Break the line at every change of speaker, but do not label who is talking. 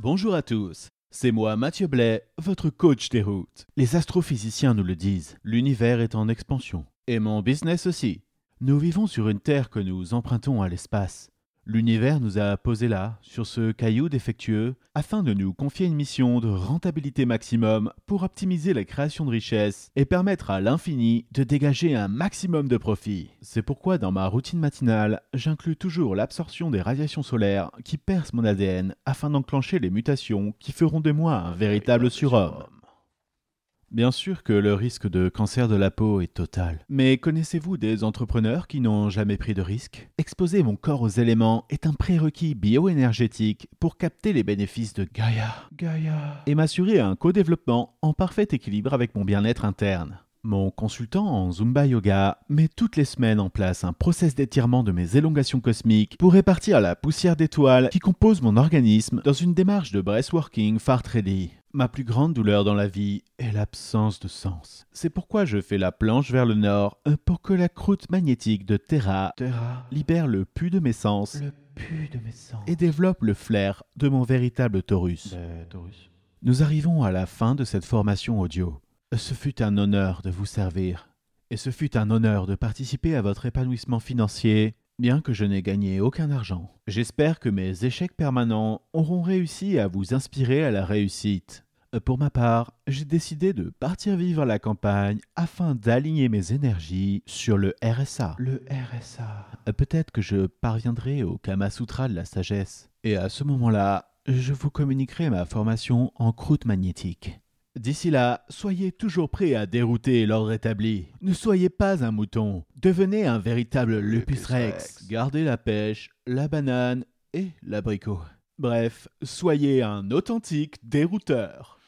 Bonjour à tous, c'est moi Mathieu Blais, votre coach des routes. Les astrophysiciens nous le disent, l'univers est en expansion. Et mon business aussi. Nous vivons sur une Terre que nous empruntons à l'espace. L'univers nous a posé là, sur ce caillou défectueux, afin de nous confier une mission de rentabilité maximum pour optimiser la création de richesses et permettre à l'infini de dégager un maximum de profit. C'est pourquoi dans ma routine matinale, j'inclus toujours l'absorption des radiations solaires qui percent mon ADN afin d'enclencher les mutations qui feront de moi un véritable surhomme. Bien sûr que le risque de cancer de la peau est total. Mais connaissez-vous des entrepreneurs qui n'ont jamais pris de risque? Exposer mon corps aux éléments est un prérequis bioénergétique pour capter les bénéfices de Gaia. Gaia. Et m'assurer un co-développement en parfait équilibre avec mon bien-être interne. Mon consultant en Zumba Yoga met toutes les semaines en place un process d'étirement de mes élongations cosmiques pour répartir la poussière d'étoiles qui compose mon organisme dans une démarche de breathworking fart ready. Ma plus grande douleur dans la vie est l'absence de sens. C'est pourquoi je fais la planche vers le nord euh, pour que la croûte magnétique de Terra, libère le pu de mes sens,
de mes sens.
et développe le flair de mon véritable Taurus. Nous arrivons à la fin de cette formation audio. Ce fut un honneur de vous servir. Et ce fut un honneur de participer à votre épanouissement financier bien que je n'ai gagné aucun argent. J'espère que mes échecs permanents auront réussi à vous inspirer à la réussite. Pour ma part, j'ai décidé de partir vivre à la campagne afin d'aligner mes énergies sur le RSA.
Le RSA.
Peut-être que je parviendrai au Kama Sutra de la sagesse. Et à ce moment-là, je vous communiquerai ma formation en croûte magnétique. D'ici là, soyez toujours prêts à dérouter l'ordre établi. Ne soyez pas un mouton, devenez un véritable lupus rex. Gardez la pêche, la banane et l'abricot. Bref, soyez un authentique dérouteur.